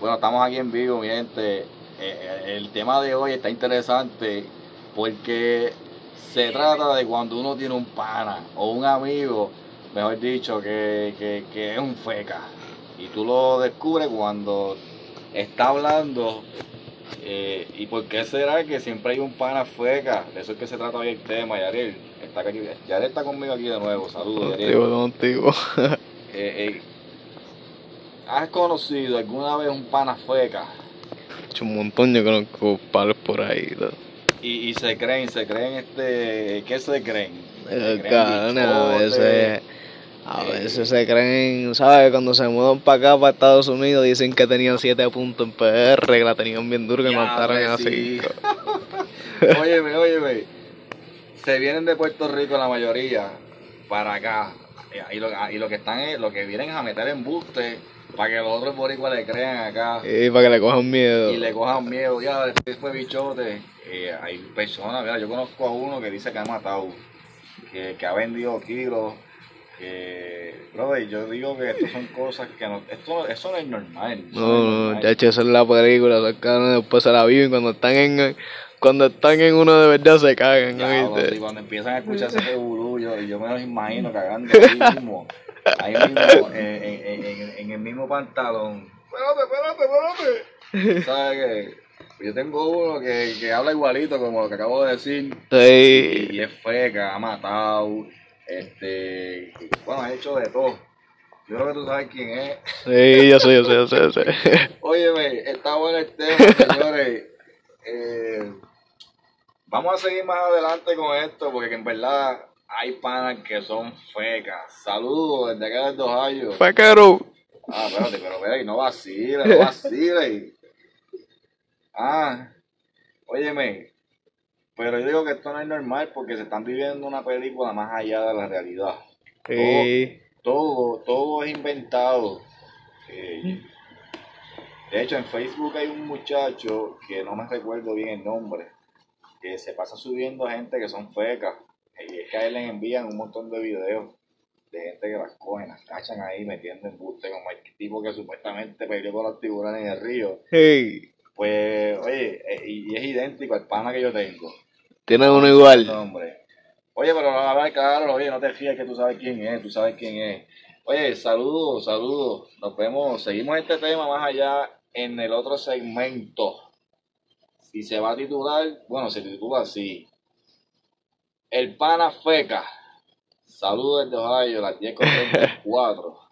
Bueno, estamos aquí en vivo, mi gente. Eh, eh, el tema de hoy está interesante porque se trata de cuando uno tiene un pana o un amigo, mejor dicho, que, que, que es un feca. Y tú lo descubres cuando está hablando. eh, ¿Y por qué será que siempre hay un pana feca? De eso es que se trata hoy el tema, Yarel. Está aquí, Yarel está conmigo aquí de nuevo. Saludos, Yarel. Contigo, contigo. Eh, ¿Has conocido alguna vez un pana feca? Hecho un montón, yo conozco palos por ahí. ¿no? Y, y se creen, se creen, este, ¿qué se creen? Se Eh, creen cabrones, a veces, a eh, veces se creen, ¿sabes? Cuando se mudan para acá, para Estados Unidos, dicen que tenían 7 puntos en PR, que la tenían bien duro, que mataron a pues, sí. 5. Óyeme, óyeme. Se vienen de Puerto Rico la mayoría para acá. Y lo, y lo que están es, lo que vienen es a meter embuste para que los otros boricuas le crean acá. Y para que le cojan miedo. y le cojan miedo. Ya, después fue bichote. Eh, hay personas, mira, yo conozco a uno que dice que ha matado, que, que ha vendido kilos. Que, brother, yo digo que esto son cosas que no, esto, eso no es normal. eso No, no, normal. ya hecho, esa es la película, esos cabrones después se la viven cuando están en cuando están en uno de verdad se cagan, Ya, ¿oíste? bro, y cuando empiezan a escuchar ese burullo, y yo me los imagino cagando ahí mismo, ahí mismo, en, en- en- en- en el mismo pantalón. Espérate, espérate, espérate. ¿Sabes qué? Pues Yo tengo uno que, que habla igualito como lo que acabo de decir. Sí. y es feca, ha matado, este, bueno, ha hecho de todo. Yo creo que tú sabes quién es. Sí, yo sé, yo sé, yo sé, yo sé. Óyeme, está bueno el tema, señores. Eh, vamos a seguir más adelante con esto, porque en verdad hay panas que son fecas. Saludos desde acá desde Ohio. Faquero. Ah, espérate, pero espérate, no vacile, no vacile. Ah, óyeme, pero yo digo que esto no es normal porque se están viviendo una película más allá de la realidad. Sí. Todo, todo es inventado. Eh, de hecho, en Facebook hay un muchacho que no me recuerdo bien el nombre, que se pasa subiendo gente que son fecas. Y es que a él le envían un montón de videos de gente que las cogen, las cachan ahí metiendo embuste como el tipo que supuestamente peleó con los tiburones en el río. Sí. Pues, oye, eh, y es idéntico al pana que yo tengo. Tiene uno No, igual. hombre. Oye, pero a ver, claro, oye, no te fíes que tú sabes quién es, tú sabes quién es. Oye, saludos, saludos. Nos vemos, seguimos este tema más allá en el otro segmento. Si se va a titular, bueno, se titula así. El pana feca. Saludos desde Ohio, las 10 con 34.